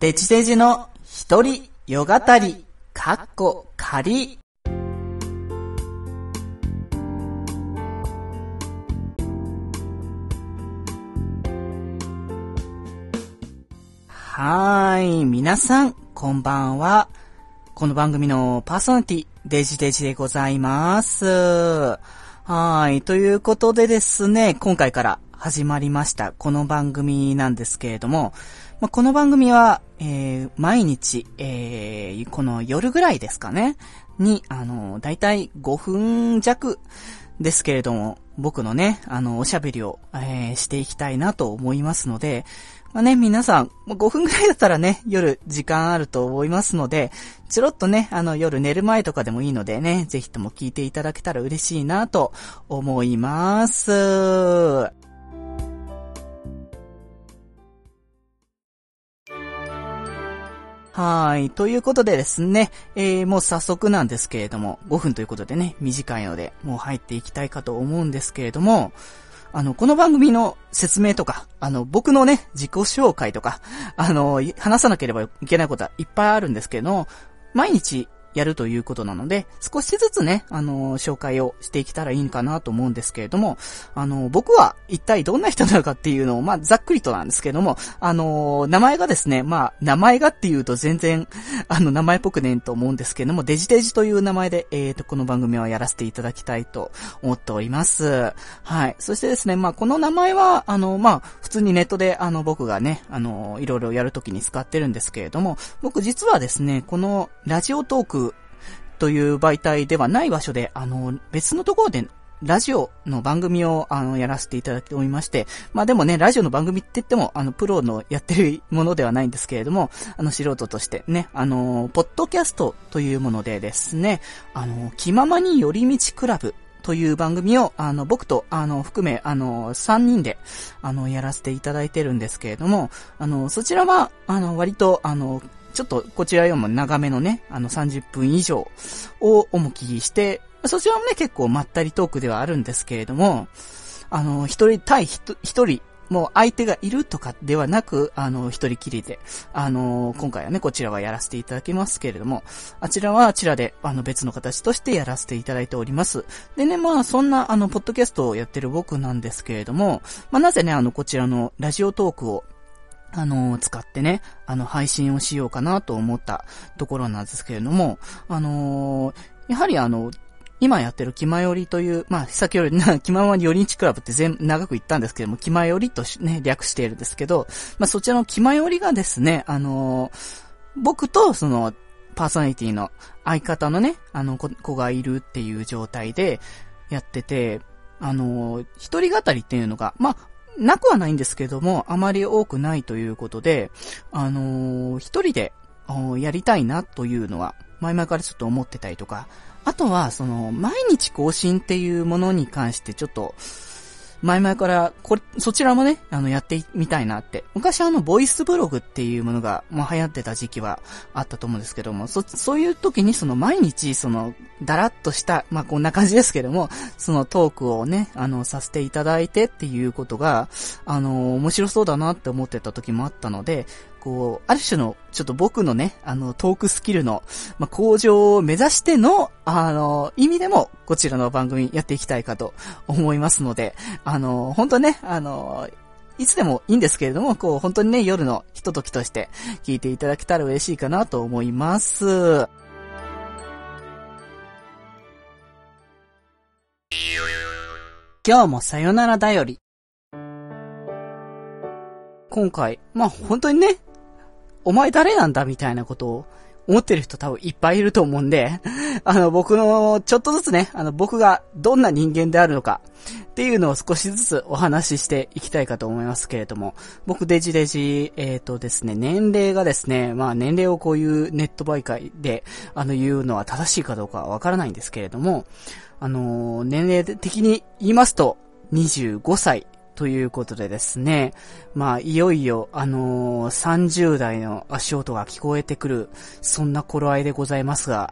デジデジの一人よ語り、かっこ仮。はーい、皆さん、こんばんは。この番組のパーソナリティ、デジデジでございます。はーい、ということでですね、今回から始まりました、この番組なんですけれども、まあ、この番組は、えー、毎日、えー、この夜ぐらいですかね、に、あの、だいたい5分弱ですけれども、僕のね、あの、おしゃべりを、えー、していきたいなと思いますので、まあね、皆さん、5分ぐらいだったらね、夜時間あると思いますので、ちょろっとね、あの、夜寝る前とかでもいいのでね、ぜひとも聞いていただけたら嬉しいなと思います。はい。ということでですね、えー、もう早速なんですけれども、5分ということでね、短いので、もう入っていきたいかと思うんですけれども、あの、この番組の説明とか、あの、僕のね、自己紹介とか、あの、話さなければいけないことはいっぱいあるんですけど、毎日やるということなので、少しずつね、あの、紹介をしていけたらいいかなと思うんですけれども、あの、僕は一体どんな人なのかっていうのを、まあ、ざっくりとなんですけども、あの、名前がですね、まあ、名前がっていうと全然、あの、名前っぽくねえと思うんですけれども、デジデジという名前で、えっ、ー、と、この番組はやらせていただきたいと思っております。はい。そしてですね、まあ、この名前は、あの、まあ、普通にネットで、あの、僕がね、あの、いろいろやるときに使ってるんですけれども、僕実はですね、このラジオトークという媒体ではない場所で、あの、別のところで、ラジオの番組を、あの、やらせていただいておりまして、まあでもね、ラジオの番組って言っても、あの、プロのやってるものではないんですけれども、あの、素人としてね、あの、ポッドキャストというものでですね、あの、気ままに寄り道クラブという番組を、あの、僕と、あの、含め、あの、3人で、あの、やらせていただいてるんですけれども、あの、そちらは、あの、割と、あの、ちょっとこちらよりも長めのね、あの30分以上を重きして、そちらもね結構まったりトークではあるんですけれども、あの、一人対一人、もう相手がいるとかではなく、あの、一人きりで、あの、今回はね、こちらはやらせていただきますけれども、あちらはあちらで、あの、別の形としてやらせていただいております。でね、まあ、そんな、あの、ポッドキャストをやってる僕なんですけれども、まあ、なぜね、あの、こちらのラジオトークをあの、使ってね、あの、配信をしようかなと思ったところなんですけれども、あのやはりあの、今やってる気まよりという、まあ、先ほど、気ままに寄り道クラブって全、長く言ったんですけども、気まよりとね、略しているんですけど、まあ、そちらの気まよりがですね、あの僕とその、パーソナリティの相方のね、あの子、子がいるっていう状態でやってて、あの一人語りっていうのが、まあ、なくはないんですけども、あまり多くないということで、あのー、一人でやりたいなというのは、前々からちょっと思ってたりとか、あとは、その、毎日更新っていうものに関してちょっと、前々から、これ、そちらもね、あの、やってみたいなって。昔あの、ボイスブログっていうものが、もう流行ってた時期はあったと思うんですけども、そ、そういう時にその、毎日、その、だらっとした、まあ、こんな感じですけども、そのトークをね、あの、させていただいてっていうことが、あの、面白そうだなって思ってた時もあったので、こう、ある種の、ちょっと僕のね、あの、トークスキルの、まあ、向上を目指しての、あの、意味でも、こちらの番組やっていきたいかと思いますので、あの、本当ね、あの、いつでもいいんですけれども、こう、本当にね、夜のひとときとして聞いていただけたら嬉しいかなと思います。今日もさよならだより。今回、まあ本当にね、お前誰なんだみたいなことを思ってる人多分いっぱいいると思うんで、あの僕のちょっとずつね、あの僕がどんな人間であるのかっていうのを少しずつお話ししていきたいかと思いますけれども、僕デジデジ、えっ、ー、とですね、年齢がですね、まあ年齢をこういうネット媒介であの言うのは正しいかどうかはわからないんですけれども、あの、年齢的に言いますと25歳。ということでですね、まあ、いよいよ、あのー、30代の足音が聞こえてくる、そんな頃合いでございますが、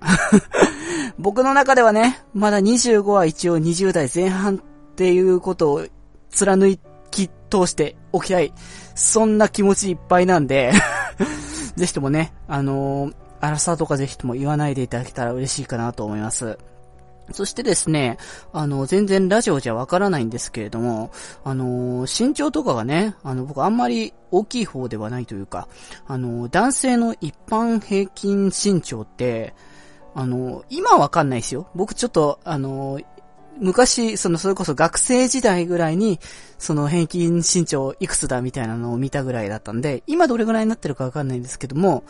僕の中ではね、まだ25は一応20代前半っていうことを貫き通しておきたい、そんな気持ちいっぱいなんで、ぜひともね、あのー、アラサーとかぜひとも言わないでいただけたら嬉しいかなと思います。そしてですね、あの、全然ラジオじゃわからないんですけれども、あの、身長とかがね、あの、僕あんまり大きい方ではないというか、あの、男性の一般平均身長って、あの、今わかんないですよ。僕ちょっと、あの、昔、その、それこそ学生時代ぐらいに、その平均身長いくつだみたいなのを見たぐらいだったんで、今どれぐらいになってるかわかんないんですけども、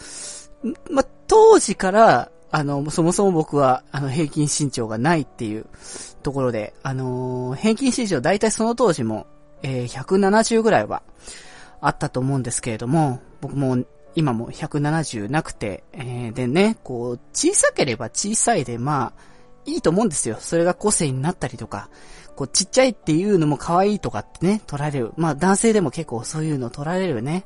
ま、当時から、あの、そもそも僕は、あの、平均身長がないっていうところで、あのー、平均身長大体その当時も、えー、170ぐらいはあったと思うんですけれども、僕も今も170なくて、えー、でね、こう、小さければ小さいで、まあ、いいと思うんですよ。それが個性になったりとか、こう、ちっちゃいっていうのも可愛いとかってね、取られる。まあ、男性でも結構そういうの取られるね、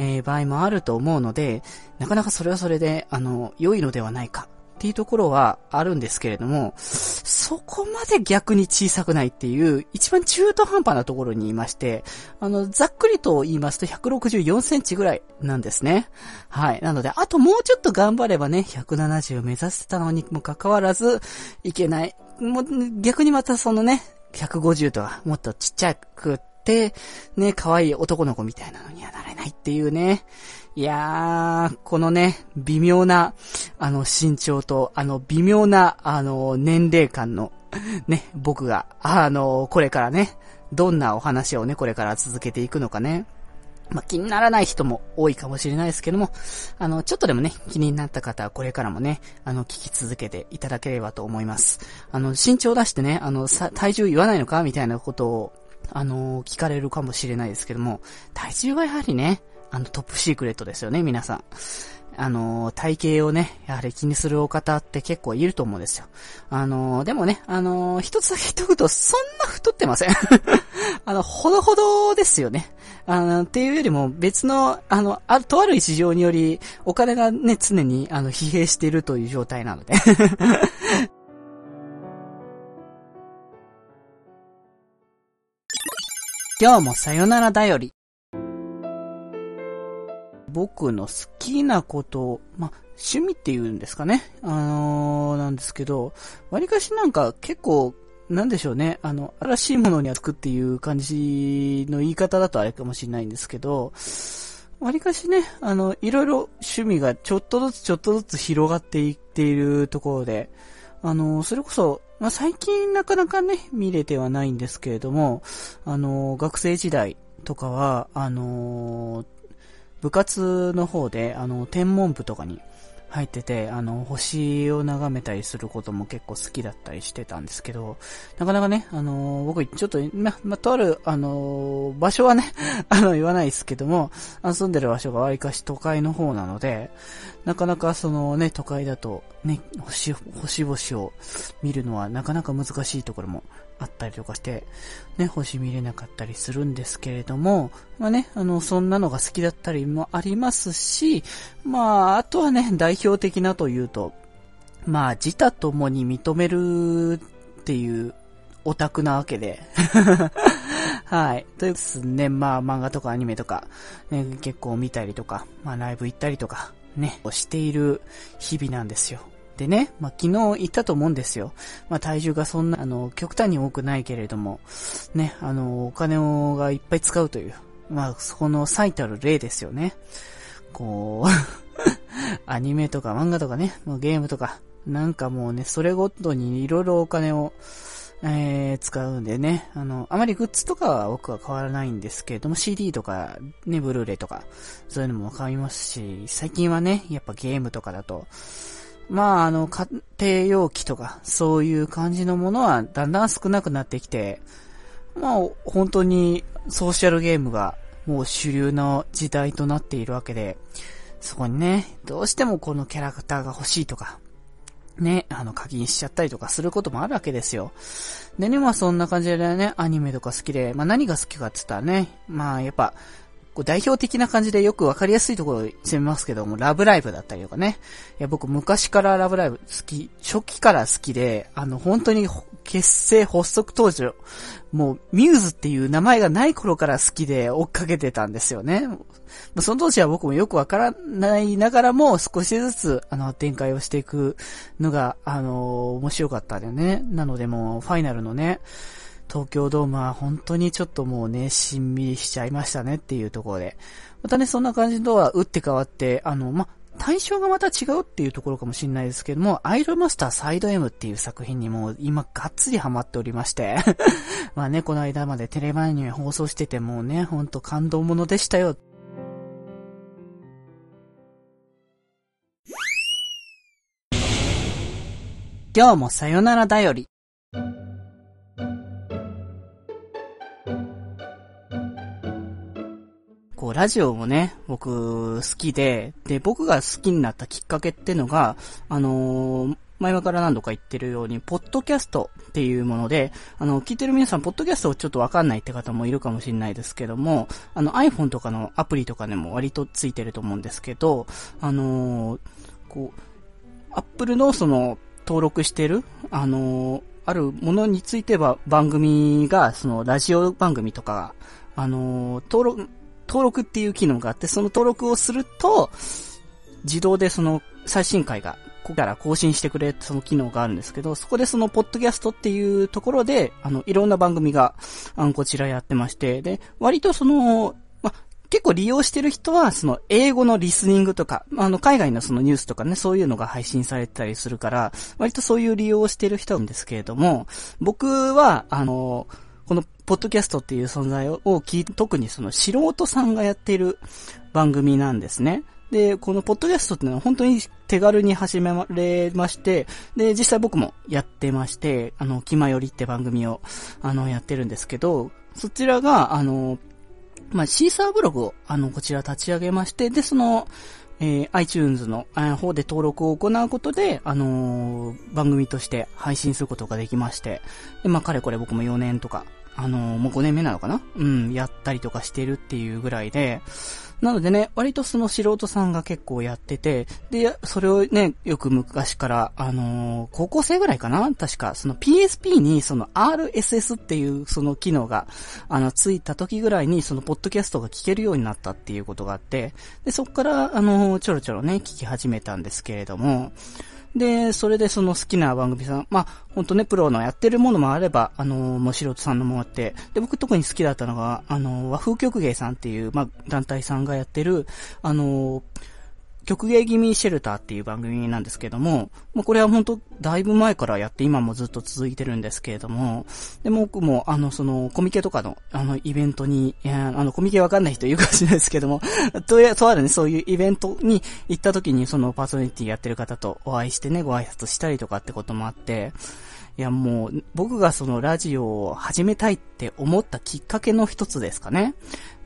えー、場合もあると思うので、なかなかそれはそれで、あの、良いのではないかっていうところはあるんですけれども、そこまで逆に小さくないっていう、一番中途半端なところにいまして、あの、ざっくりと言いますと164センチぐらいなんですね。はい。なので、あともうちょっと頑張ればね、170を目指せたのにもかかわらず、いけない。もう、逆にまたそのね、150とかもっとちっちゃく、ね、可愛い男の子みたいなのにはなれないっていうね。いやー、このね、微妙な、あの、身長と、あの、微妙な、あの、年齢感の、ね、僕が、あの、これからね、どんなお話をね、これから続けていくのかね。まあ、気にならない人も多いかもしれないですけども、あの、ちょっとでもね、気になった方はこれからもね、あの、聞き続けていただければと思います。あの、身長出してね、あの、体重言わないのか？みたいなことを、あの、聞かれるかもしれないですけども、体重はやはりね、あの、トップシークレットですよね、皆さん。あの、体型をね、やはり気にするお方って結構いると思うんですよ。あの、でもね、あの、一つだけ言っとくと、そんな太ってません。あの、ほどほどですよね。あの、っていうよりも別の、あの、あ、とある事情により、お金がね、常に、あの、疲弊しているという状態なので。今日もさよならだより。僕の好きなこと、ま、趣味っていうんですかね。あのー、なんですけど、割かしなんか結構、なんでしょうね。あの、新しいものにはつくっていう感じの言い方だとあれかもしれないんですけど、割かしね、あの、いろいろ趣味がちょっとずつちょっとずつ広がっていっているところで、あの、それこそ、まあ、最近なかなかね、見れてはないんですけれども、あの、学生時代とかは、あの部活の方で、あの、天文部とかに入ってて、あの、星を眺めたりすることも結構好きだったりしてたんですけど、なかなかね、あの、僕、ちょっと、ま、ま、とある、あの、場所はね、あの、言わないですけども、住んでる場所がわりかし都会の方なので、なかなかそのね、都会だと、ね、星、星々を見るのはなかなか難しいところもあったりとかして、ね、星見れなかったりするんですけれども、まあね、あの、そんなのが好きだったりもありますし、まあ、あとはね、代表的なというと、まあ、自他ともに認めるっていうオタクなわけで。はい。というですね、まあ、漫画とかアニメとか、ね、結構見たりとか、まあ、ライブ行ったりとか、ね、している日々なんですよ。でね、まあ、昨日言ったと思うんですよ。まあ、体重がそんな、あの、極端に多くないけれども、ね、あの、お金をがいっぱい使うという、まあ、そこの最たる例ですよね。こう アニメとか漫画とかね、もうゲームとか、なんかもうね、それごとにいろいろお金を、えー、使うんでね、あの、あまりグッズとかは僕は変わらないんですけれども、CD とか、ね、ブルーレイとか、そういうのも買いますし、最近はね、やっぱゲームとかだと、まあ、あの、家庭用機とか、そういう感じのものはだんだん少なくなってきて、まあ、本当にソーシャルゲームがもう主流の時代となっているわけで、そこにね、どうしてもこのキャラクターが欲しいとか、ね、あの、課金しちゃったりとかすることもあるわけですよ。でね、まあそんな感じでね、アニメとか好きで、まあ何が好きかって言ったらね、まあやっぱ、こう代表的な感じでよくわかりやすいところを攻めますけども、ラブライブだったりとかね。いや、僕昔からラブライブ好き、初期から好きで、あの、本当に結成発足当時、もう、ミューズっていう名前がない頃から好きで追っかけてたんですよね。その当時は僕もよくわからないながらも少しずつ、あの、展開をしていくのが、あの、面白かったんだよね。なのでもう、ファイナルのね、東京ドームは本当にちょっともうね、しんみりしちゃいましたねっていうところで。またね、そんな感じとは打って変わって、あの、ま、対象がまた違うっていうところかもしれないですけども、アイドルマスターサイド M っていう作品にも今がっつりハマっておりまして まあね、この間までテレバアニメ放送しててもうね、ほんと感動ものでしたよ。今日もさよならだより。ラジオもね、僕、好きで、で、僕が好きになったきっかけってのが、あのー、前々から何度か言ってるように、ポッドキャストっていうもので、あの、聞いてる皆さん、ポッドキャストをちょっとわかんないって方もいるかもしれないですけども、あの、iPhone とかのアプリとかでも割とついてると思うんですけど、あのー、こう、Apple のその、登録してる、あのー、あるものについては番組が、その、ラジオ番組とか、あの登録、登録っていう機能があって、その登録をすると、自動でその最新回が、ここから更新してくれってその機能があるんですけど、そこでそのポッドキャストっていうところで、あの、いろんな番組が、あの、こちらやってまして、で、割とその、ま、結構利用してる人は、その、英語のリスニングとか、あの、海外のそのニュースとかね、そういうのが配信されてたりするから、割とそういう利用をしてる人なんですけれども、僕は、あの、この、ポッドキャストっていう存在を聞い特にその素人さんがやっている番組なんですね。で、このポッドキャストってのは本当に手軽に始められまして、で、実際僕もやってまして、あの、気まよりって番組を、あの、やってるんですけど、そちらが、あの、まあ、シーサーブログを、あの、こちら立ち上げまして、で、その、えー、iTunes の方で登録を行うことで、あのー、番組として配信することができまして、で、まあ、かれこれ僕も4年とか、あのー、もう5年目なのかな？うん、やったりとかしてるっていうぐらいで、なのでね、割とその素人さんが結構やってて、で、それをね、よく昔から、あのー、高校生ぐらいかな？確か、その PSP にその RSS っていうその機能が、あの、ついた時ぐらいにそのポッドキャストが聞けるようになったっていうことがあって、で、そっから、あのー、ちょろちょろね、聞き始めたんですけれども、で、それでその好きな番組さん、まあ、ほんとね、プロのやってるものもあれば、あのもう素人さんのもあって、で、僕特に好きだったのが、あの和風曲芸さんっていう、まあ、団体さんがやってる、あの曲芸気味シェルターっていう番組なんですけども、まあ、これは本当だいぶ前からやって今もずっと続いてるんですけれども、で、僕もあの、その、コミケとかの、あの、イベントに、あの、コミケわかんない人いるかもしれないですけども、と、とあるね、そういうイベントに行った時にそのパーソナリティやってる方とお会いしてね、ご挨拶したりとかってこともあって、いやもう、僕がそのラジオを始めたいって思ったきっかけの一つですかね。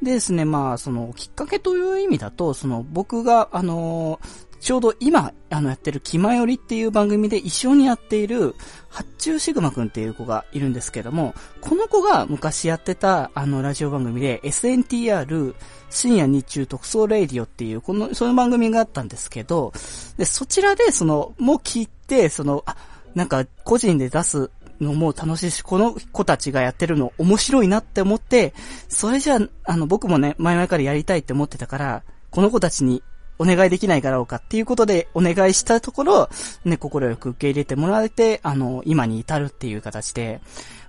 でですね、まあ、その、きっかけという意味だと、その、僕が、あのちょうど今、あの、やってる気まよりっていう番組で一緒にやっている、発注シグマくんっていう子がいるんですけども、この子が昔やってた、あの、ラジオ番組で、SNTR、深夜日中特捜レイディオっていう、この、その番組があったんですけど、で、そちらで、その、もう聞いて、その、あ、なんか個人で出すのも楽しいし、この子たちがやってるの面白いなって思って、それじゃあ、あの、僕もね、前々からやりたいって思ってたから、この子たちにお願いできないだろうかっていうことでお願いしたところ、ね、心よく受け入れてもらえて、あの、今に至るっていう形で、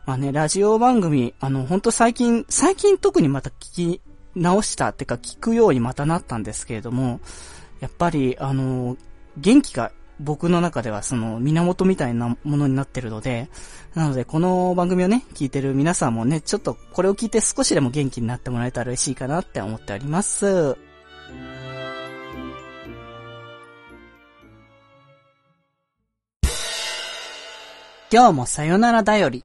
まあね、ラジオ番組、あの、ほんと最近、最近特にまた聞き直したってか聞くようにまたなったんですけれども、やっぱり、あの、元気が僕の中ではその源みたいなものになってるので、なのでこの番組をね、聞いてる皆さんもね、ちょっとこれを聞いて少しでも元気になってもらえたら嬉しいかなって思っております。今日もさよならだより。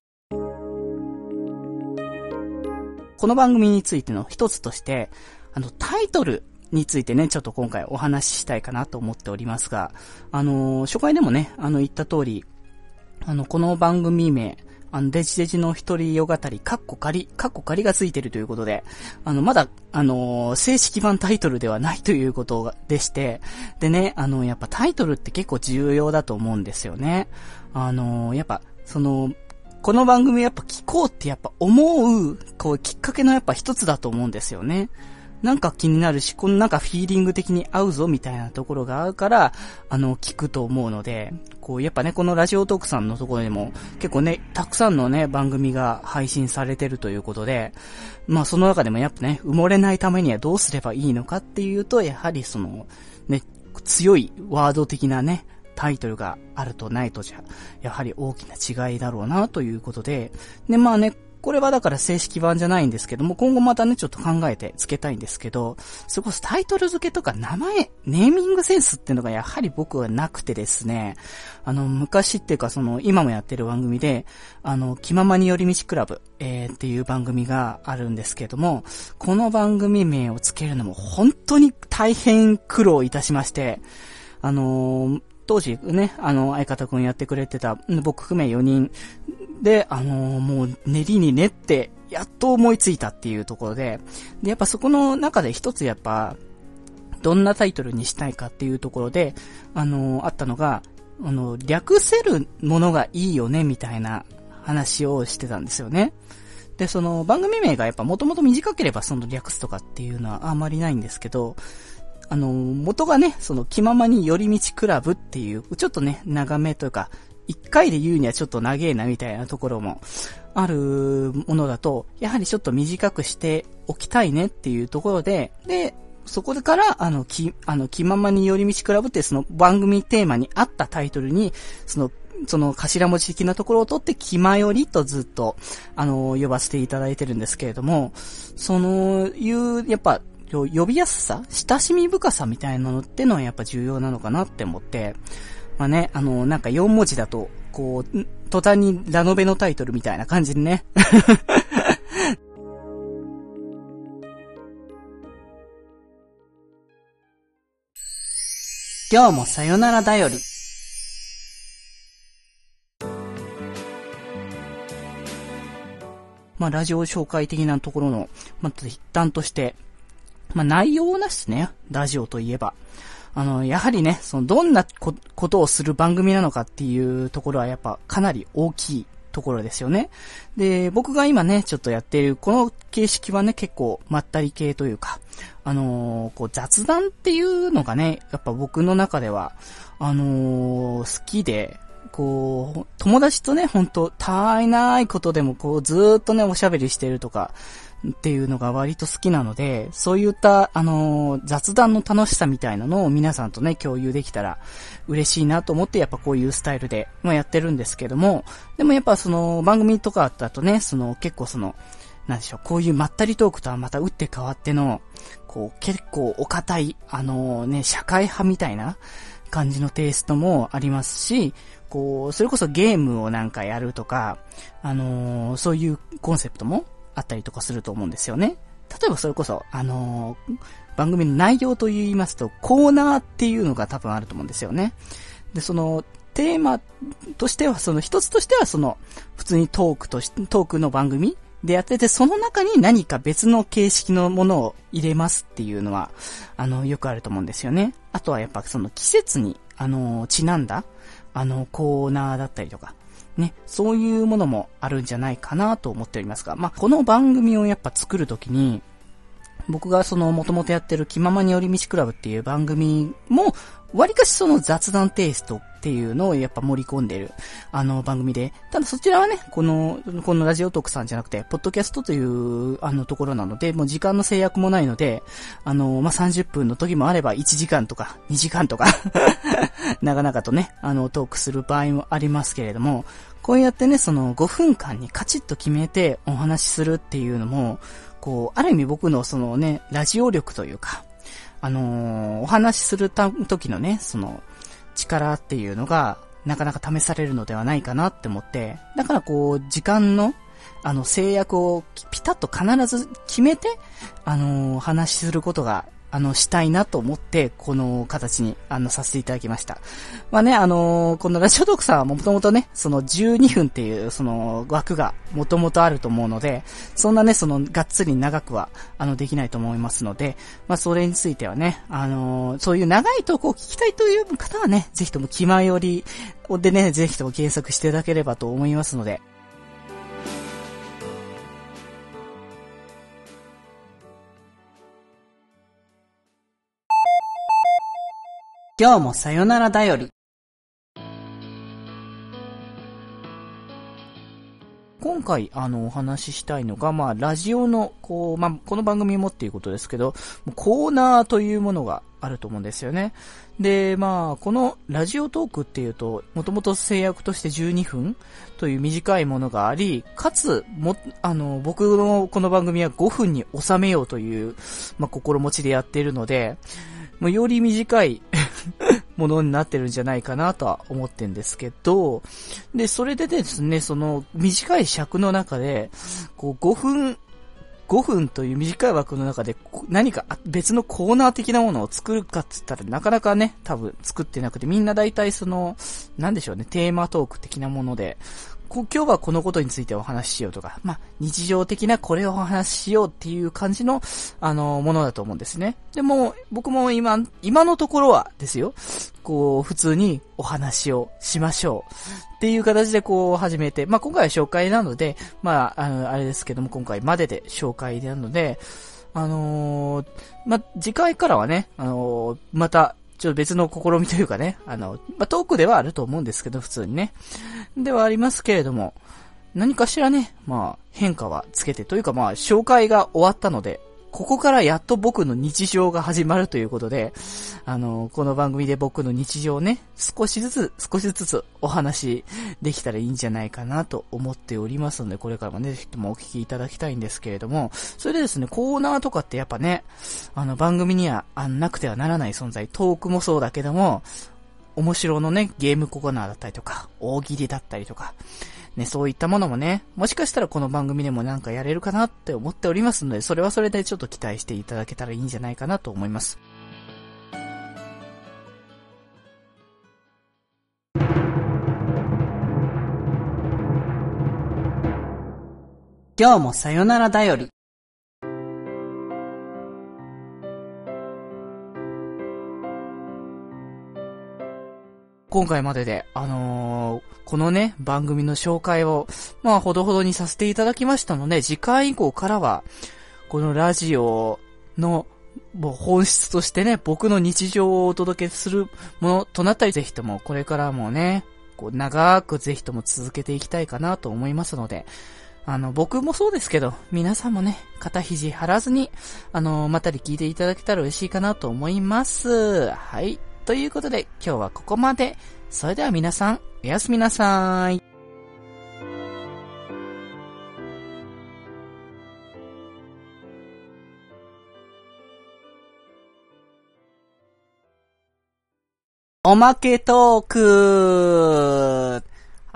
この番組についての一つとして、あの、タイトルについてね、ちょっと今回お話ししたいかなと思っておりますが、あのー、初回でもね、あの、言った通り、あの、この番組名、あの、デジデジの一人よ語り、カッコ仮、カッコ仮がついてるということで、あの、まだ、あのー、正式版タイトルではないということでして、でね、あの、やっぱタイトルって結構重要だと思うんですよね。あのー、やっぱ、その、この番組やっぱ聞こうってやっぱ思う、こう、きっかけのやっぱ一つだと思うんですよね。なんか気になるし、このなんかフィーリング的に合うぞみたいなところがあるから、あの、聞くと思うので、こう、やっぱね、このラジオトークさんのところでも、結構ね、たくさんのね、番組が配信されてるということで、まあその中でもやっぱね、埋もれないためにはどうすればいいのかっていうと、やはりその、ね、強いワード的なね、タイトルがあるとないとじゃ、やはり大きな違いだろうなということで、で、まあね、これはだから正式版じゃないんですけども、今後またね、ちょっと考えて付けたいんですけど、それこタイトル付けとか名前、ネーミングセンスっていうのがやはり僕はなくてですね、あの、昔っていうかその、今もやってる番組で、あの、気ままに寄り道クラブ、えー、っていう番組があるんですけども、この番組名を付けるのも本当に大変苦労いたしまして、あのー、当時ね、あの、相方くんやってくれてた、僕含め4人で、あのー、もう練りに練って、やっと思いついたっていうところで、で、やっぱそこの中で一つやっぱ、どんなタイトルにしたいかっていうところで、あのー、あったのが、あの、略せるものがいいよね、みたいな話をしてたんですよね。で、その番組名がやっぱもともと短ければその略すとかっていうのはあんまりないんですけど、あの、元がね、その気ままに寄り道クラブっていう、ちょっとね、長めというか、一回で言うにはちょっと長えなみたいなところもあるものだと、やはりちょっと短くしておきたいねっていうところで、で、そこから、あの、き、あの、気ままに寄り道クラブってその番組テーマに合ったタイトルに、その、その頭文字的なところを取って、気まよりとずっと、あの、呼ばせていただいてるんですけれども、その、いう、やっぱ、呼びやすさ親しみ深さみたいなのってのはやっぱ重要なのかなって思って、まあね、あの、なんか4文字だと、こう、途端にラノベのタイトルみたいな感じでね。今日もさよならだより。まあ、ラジオ紹介的なところの、まあ、一端として、まあ、内容なしね、ラジオといえば。あの、やはりね、その、どんなことをする番組なのかっていうところはやっぱかなり大きいところですよね。で、僕が今ね、ちょっとやっているこの形式はね、結構まったり系というか、あのー、こう雑談っていうのがね、やっぱ僕の中では、あのー、好きで、こう、友達とね、ほんと、たわいないことでもこう、ずーっとね、おしゃべりしてるとか、っていうのが割と好きなので、そういった、あのー、雑談の楽しさみたいなのを皆さんとね、共有できたら嬉しいなと思って、やっぱこういうスタイルで、まあ、やってるんですけども、でもやっぱその、番組とかだとね、その、結構その、なんでしょう、こういうまったりトークとはまた打って変わっての、こう、結構お堅い、あのー、ね、社会派みたいな感じのテイストもありますし、こう、それこそゲームをなんかやるとか、あのー、そういうコンセプトもあったりとかすると思うんですよね。例えばそれこそ、あのー、番組の内容と言いますと、コーナーっていうのが多分あると思うんですよね。で、その、テーマとしては、その一つとしては、その、普通にトークとし、トークの番組でやってて、その中に何か別の形式のものを入れますっていうのは、あの、よくあると思うんですよね。あとはやっぱその季節に、あの、ちなんだ、あの、コーナーだったりとか、ね、そういうものもあるんじゃないかなと思っておりますが、まあ、この番組をやっぱ作るときに、僕がその元々やってる気ままに寄り道クラブっていう番組も、割かしその雑談テイストっていうのをやっぱ盛り込んでる、あの番組で、ただそちらはね、この、このラジオトークさんじゃなくて、ポッドキャストという、あのところなので、もう時間の制約もないので、あの、まあ、30分の時もあれば1時間とか2時間とかなかなかとね、あの、トークする場合もありますけれども、こうやってね、その5分間にカチッと決めてお話しするっていうのも、こう、ある意味僕のそのね、ラジオ力というか、あのー、お話しするた時のね、その、力っていうのが、なかなか試されるのではないかなって思って、だからこう、時間の、あの、制約をピタッと必ず決めて、あのー、話しすることがあの、したいなと思って、この形に、あの、させていただきました。まあね、あのー、このラジオトークさんはもともとね、その12分っていう、その枠がもともとあると思うので、そんなね、その、がっつり長くは、あの、できないと思いますので、まあ、それについてはね、あのー、そういう長い投稿を聞きたいという方はね、ぜひとも気前よりでね、ぜひとも検索していただければと思いますので、今日もさよならだより。今回、あの、お話ししたいのが、まあ、ラジオの、こう、まあ、この番組もっていうことですけど、コーナーというものがあると思うんですよね。で、まあ、このラジオトークっていうと、もともと制約として12分という短いものがあり、かつ、も、あの、僕のこの番組は5分に収めようという、まあ、心持ちでやっているので、もうより短いものになってるんじゃないかなとは思ってんですけど、で、それでですね、その短い尺の中で、こう5分、5分という短い枠の中で何か別のコーナー的なものを作るかって言ったらなかなかね、多分作ってなくてみんな大体その、なんでしょうね、テーマトーク的なもので、今日はこのことについてお話ししようとか、まあ、日常的なこれをお話ししようっていう感じの、あの、ものだと思うんですね。でも、僕も今、今のところはですよ、こう、普通にお話をしましょう。っていう形でこう始めて、まあ、今回は紹介なので、まあ、あの、あれですけども、今回までで紹介なので、あのー、ま次回からはね、あのー、また、ちょっと別の試みというかね、あの、まあ、トークではあると思うんですけど、普通にね。ではありますけれども、何かしらね、まあ、変化はつけて、というかまあ、紹介が終わったので、ここからやっと僕の日常が始まるということで、あの、この番組で僕の日常をね、少しずつ、少しずつお話できたらいいんじゃないかなと思っておりますので、これからもね、ぜひともお聞きいただきたいんですけれども、それでですね、コーナーとかってやっぱね、あの、番組にはあなくてはならない存在、トークもそうだけども、面白のね、ゲームコーナーだったりとか、大喜利だったりとか、ね、そういったものもね、もしかしたらこの番組でもなんかやれるかなって思っておりますので、それはそれでちょっと期待していただけたらいいんじゃないかなと思います。今日もさよならだより。今回までで、あのー、このね、番組の紹介を、まあ、ほどほどにさせていただきましたので、次回以降からは、このラジオの、もう本質としてね、僕の日常をお届けするものとなったり、ぜひともこれからもね、こう長くぜひとも続けていきたいかなと思いますので、あの、僕もそうですけど、皆さんもね、肩肘張らずに、あの、またり聞いていただけたら嬉しいかなと思います。はい。ということで、今日はここまで。それでは皆さん、おやすみなさい。おまけトーク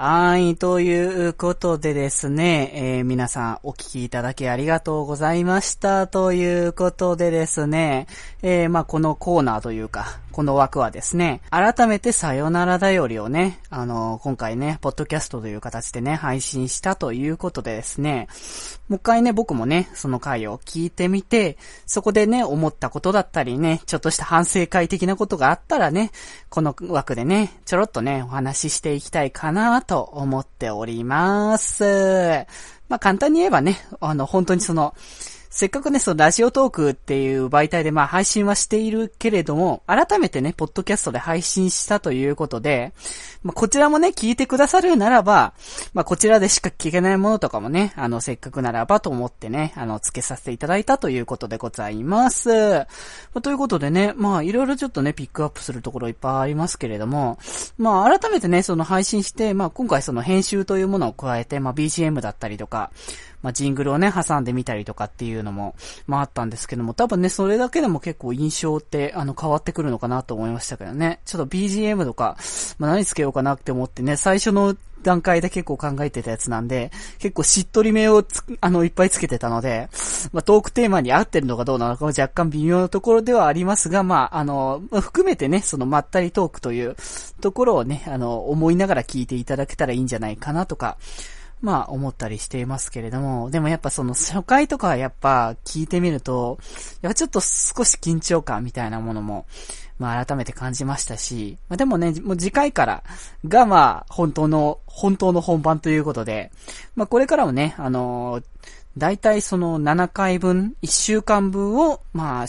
はい、ということでですね、えー、皆さんお聞きいただきありがとうございました。ということでですね、えー、まあ、このコーナーというか、この枠はですね、改めてさよならだよりをね、あのー、今回ね、ポッドキャストという形でね、配信したということでですね、もう一回ね、僕もね、その回を聞いてみて、そこでね、思ったことだったりね、ちょっとした反省会的なことがあったらね、この枠でね、ちょろっとね、お話ししていきたいかなとと思っております。まあ、簡単に言えばね、あの、本当にその、せっかくね、そのラジオトークっていう媒体でまあ配信はしているけれども、改めてね、ポッドキャストで配信したということで、まあこちらもね、聞いてくださるならば、まあこちらでしか聞けないものとかもね、あの、せっかくならばと思ってね、あの、付けさせていただいたということでございます。まあ、ということでね、まあいろいろちょっとね、ピックアップするところいっぱいありますけれども、まあ改めてね、その配信して、まあ今回その編集というものを加えて、まあ BGM だったりとか、まあ、ジングルをね、挟んでみたりとかっていうのも、まあ、あったんですけども、多分ね、それだけでも結構印象って、あの、変わってくるのかなと思いましたけどね。ちょっと BGM とか、まあ、何つけようかなって思ってね、最初の段階で結構考えてたやつなんで、結構しっとりめをあの、いっぱいつけてたので、まあ、トークテーマに合ってるのかどうなのかも若干微妙なところではありますが、まあ、あの、含めてね、そのまったりトークというところをね、あの、思いながら聞いていただけたらいいんじゃないかなとか、まあ思ったりしていますけれども、でもやっぱその初回とかはやっぱ聞いてみると、やっぱちょっと少し緊張感みたいなものも、まあ改めて感じましたし、まあでもね、もう次回からがまあ本当の、本当の本番ということで、まあこれからもね、あのー、大体その7回分、1週間分を、まあ、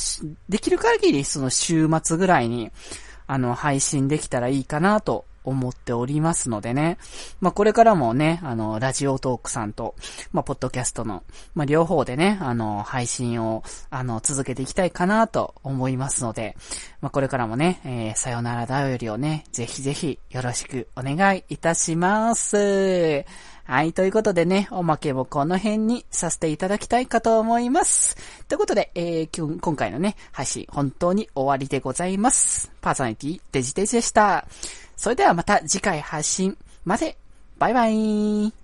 できる限りその週末ぐらいに、あの、配信できたらいいかなと思っておりますのでね。まあ、これからもね、あの、ラジオトークさんと、まあ、ポッドキャストの、まあ、両方でね、あの、配信を、あの、続けていきたいかなと思いますので、まあ、これからもね、えー、さよならだよりをね、ぜひぜひよろしくお願いいたします。はい、ということでね、おまけもこの辺にさせていただきたいかと思います。ということで、えー、今回のね、配信本当に終わりでございます。パーソナリティデジデジでした。それではまた次回発信まで。バイバイ